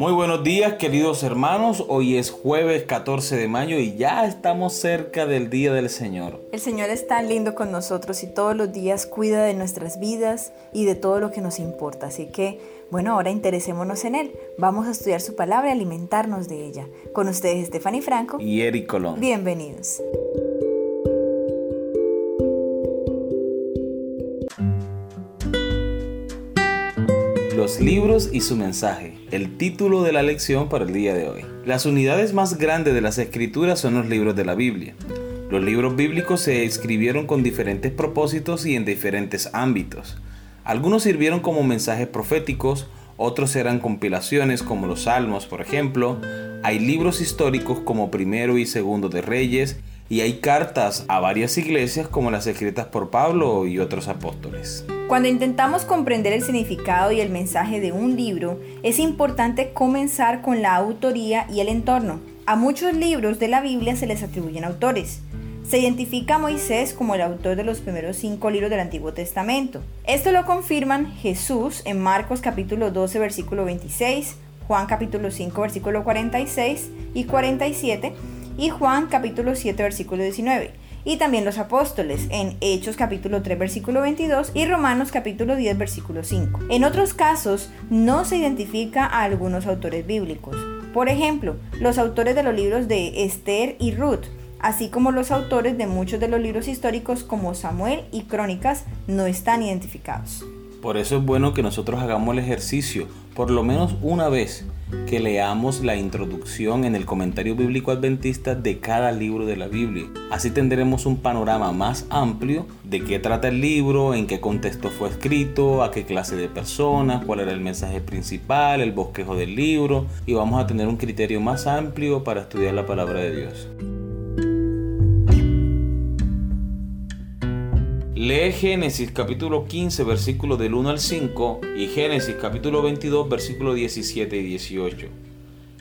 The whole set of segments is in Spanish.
Muy buenos días queridos hermanos, hoy es jueves 14 de mayo y ya estamos cerca del Día del Señor. El Señor es tan lindo con nosotros y todos los días cuida de nuestras vidas y de todo lo que nos importa, así que bueno, ahora interesémonos en Él. Vamos a estudiar su palabra y alimentarnos de ella. Con ustedes Stephanie Franco y Eric Colón. Bienvenidos. Los libros y su mensaje, el título de la lección para el día de hoy. Las unidades más grandes de las escrituras son los libros de la Biblia. Los libros bíblicos se escribieron con diferentes propósitos y en diferentes ámbitos. Algunos sirvieron como mensajes proféticos, otros eran compilaciones como los Salmos, por ejemplo. Hay libros históricos como Primero y Segundo de Reyes y hay cartas a varias iglesias como las escritas por Pablo y otros apóstoles. Cuando intentamos comprender el significado y el mensaje de un libro, es importante comenzar con la autoría y el entorno. A muchos libros de la Biblia se les atribuyen autores. Se identifica a Moisés como el autor de los primeros cinco libros del Antiguo Testamento. Esto lo confirman Jesús en Marcos capítulo 12 versículo 26, Juan capítulo 5 versículo 46 y 47 y Juan capítulo 7 versículo 19 y también los apóstoles en Hechos capítulo 3 versículo 22 y Romanos capítulo 10 versículo 5. En otros casos no se identifica a algunos autores bíblicos. Por ejemplo, los autores de los libros de Esther y Ruth, así como los autores de muchos de los libros históricos como Samuel y Crónicas, no están identificados. Por eso es bueno que nosotros hagamos el ejercicio, por lo menos una vez, que leamos la introducción en el comentario bíblico adventista de cada libro de la Biblia. Así tendremos un panorama más amplio de qué trata el libro, en qué contexto fue escrito, a qué clase de personas, cuál era el mensaje principal, el bosquejo del libro y vamos a tener un criterio más amplio para estudiar la palabra de Dios. Lee Génesis capítulo 15 versículo del 1 al 5 y Génesis capítulo 22 versículo 17 y 18.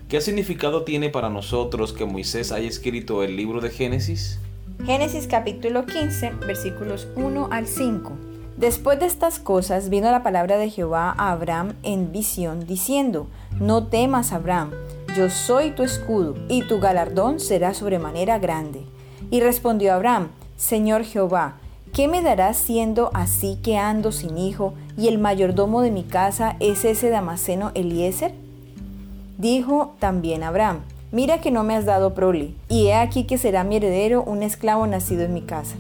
¿Qué significado tiene para nosotros que Moisés haya escrito el libro de Génesis? Génesis capítulo 15 versículos 1 al 5. Después de estas cosas vino la palabra de Jehová a Abraham en visión diciendo, No temas Abraham, yo soy tu escudo y tu galardón será sobremanera grande. Y respondió Abraham, Señor Jehová, ¿Qué me darás siendo así que ando sin hijo y el mayordomo de mi casa es ese Damaseno Eliezer? Dijo también Abraham, mira que no me has dado prole, y he aquí que será mi heredero un esclavo nacido en mi casa.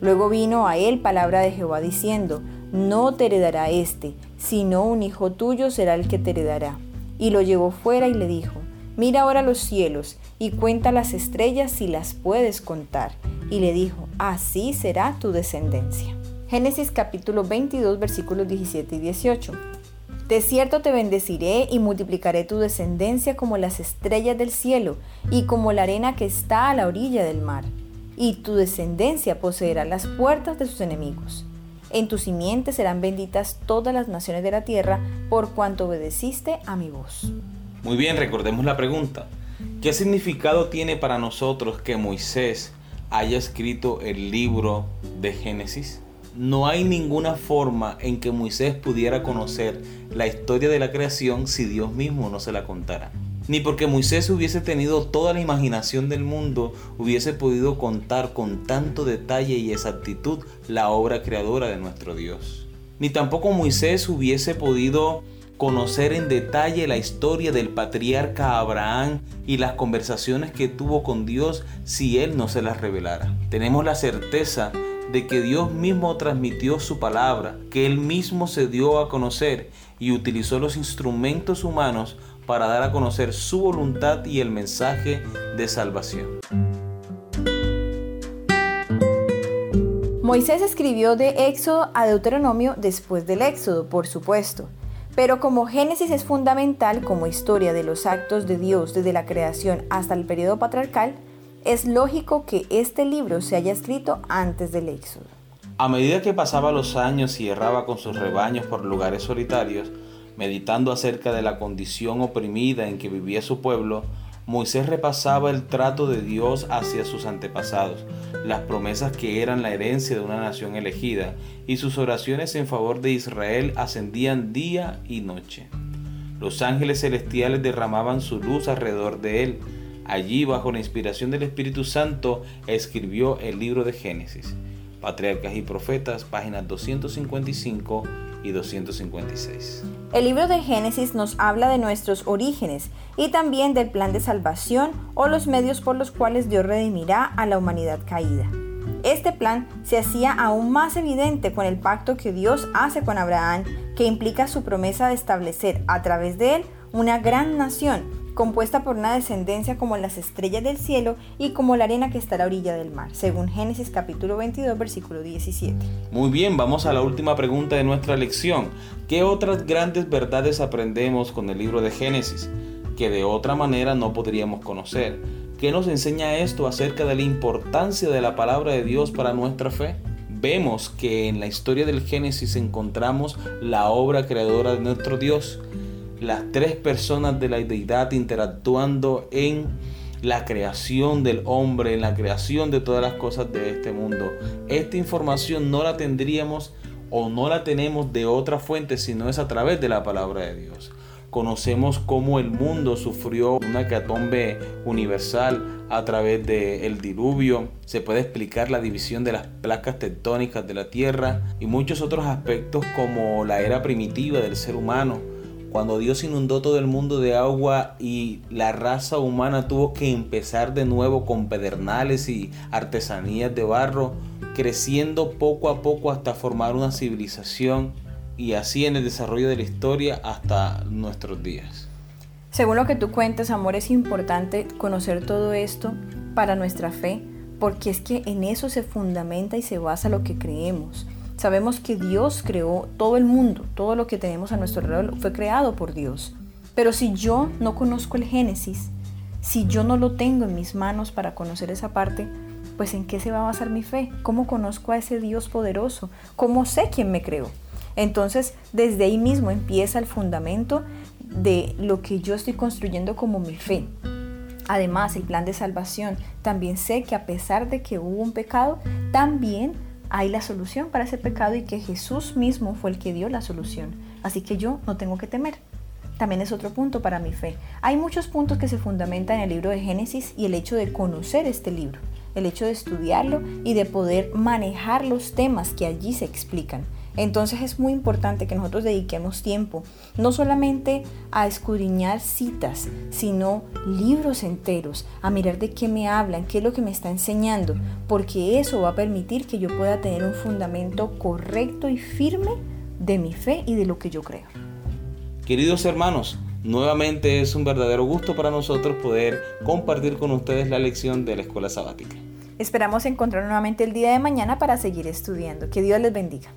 Luego vino a él palabra de Jehová diciendo, no te heredará este, sino un hijo tuyo será el que te heredará. Y lo llevó fuera y le dijo, mira ahora los cielos y cuenta las estrellas si las puedes contar y le dijo, así será tu descendencia. Génesis capítulo 22 versículos 17 y 18. De cierto te bendeciré y multiplicaré tu descendencia como las estrellas del cielo y como la arena que está a la orilla del mar. Y tu descendencia poseerá las puertas de sus enemigos. En tu simiente serán benditas todas las naciones de la tierra por cuanto obedeciste a mi voz. Muy bien, recordemos la pregunta. ¿Qué significado tiene para nosotros que Moisés haya escrito el libro de Génesis? No hay ninguna forma en que Moisés pudiera conocer la historia de la creación si Dios mismo no se la contara. Ni porque Moisés hubiese tenido toda la imaginación del mundo, hubiese podido contar con tanto detalle y exactitud la obra creadora de nuestro Dios. Ni tampoco Moisés hubiese podido conocer en detalle la historia del patriarca Abraham y las conversaciones que tuvo con Dios si él no se las revelara. Tenemos la certeza de que Dios mismo transmitió su palabra, que él mismo se dio a conocer y utilizó los instrumentos humanos para dar a conocer su voluntad y el mensaje de salvación. Moisés escribió de Éxodo a Deuteronomio después del Éxodo, por supuesto. Pero como Génesis es fundamental como historia de los actos de Dios desde la creación hasta el periodo patriarcal, es lógico que este libro se haya escrito antes del Éxodo. A medida que pasaba los años y erraba con sus rebaños por lugares solitarios, meditando acerca de la condición oprimida en que vivía su pueblo, Moisés repasaba el trato de Dios hacia sus antepasados, las promesas que eran la herencia de una nación elegida, y sus oraciones en favor de Israel ascendían día y noche. Los ángeles celestiales derramaban su luz alrededor de él. Allí, bajo la inspiración del Espíritu Santo, escribió el libro de Génesis. Patriarcas y Profetas, páginas 255 y 256. El libro de Génesis nos habla de nuestros orígenes y también del plan de salvación o los medios por los cuales Dios redimirá a la humanidad caída. Este plan se hacía aún más evidente con el pacto que Dios hace con Abraham, que implica su promesa de establecer a través de él una gran nación, compuesta por una descendencia como las estrellas del cielo y como la arena que está a la orilla del mar, según Génesis capítulo 22, versículo 17. Muy bien, vamos a la última pregunta de nuestra lección. ¿Qué otras grandes verdades aprendemos con el libro de Génesis que de otra manera no podríamos conocer? ¿Qué nos enseña esto acerca de la importancia de la palabra de Dios para nuestra fe? Vemos que en la historia del Génesis encontramos la obra creadora de nuestro Dios, las tres personas de la deidad interactuando en la creación del hombre, en la creación de todas las cosas de este mundo. Esta información no la tendríamos o no la tenemos de otra fuente sino es a través de la palabra de Dios. Conocemos cómo el mundo sufrió una catombe universal a través del diluvio, se puede explicar la división de las placas tectónicas de la Tierra y muchos otros aspectos como la era primitiva del ser humano, cuando Dios inundó todo el mundo de agua y la raza humana tuvo que empezar de nuevo con pedernales y artesanías de barro, creciendo poco a poco hasta formar una civilización y así en el desarrollo de la historia hasta nuestros días. Según lo que tú cuentas, amor, es importante conocer todo esto para nuestra fe, porque es que en eso se fundamenta y se basa lo que creemos. Sabemos que Dios creó todo el mundo, todo lo que tenemos a nuestro alrededor fue creado por Dios. Pero si yo no conozco el Génesis, si yo no lo tengo en mis manos para conocer esa parte, pues ¿en qué se va a basar mi fe? ¿Cómo conozco a ese Dios poderoso? ¿Cómo sé quién me creó? Entonces, desde ahí mismo empieza el fundamento de lo que yo estoy construyendo como mi fe. Además, el plan de salvación, también sé que a pesar de que hubo un pecado, también hay la solución para ese pecado y que Jesús mismo fue el que dio la solución. Así que yo no tengo que temer. También es otro punto para mi fe. Hay muchos puntos que se fundamentan en el libro de Génesis y el hecho de conocer este libro, el hecho de estudiarlo y de poder manejar los temas que allí se explican. Entonces es muy importante que nosotros dediquemos tiempo no solamente a escudriñar citas, sino libros enteros, a mirar de qué me hablan, qué es lo que me está enseñando, porque eso va a permitir que yo pueda tener un fundamento correcto y firme de mi fe y de lo que yo creo. Queridos hermanos, nuevamente es un verdadero gusto para nosotros poder compartir con ustedes la lección de la escuela sabática. Esperamos encontrar nuevamente el día de mañana para seguir estudiando. Que Dios les bendiga.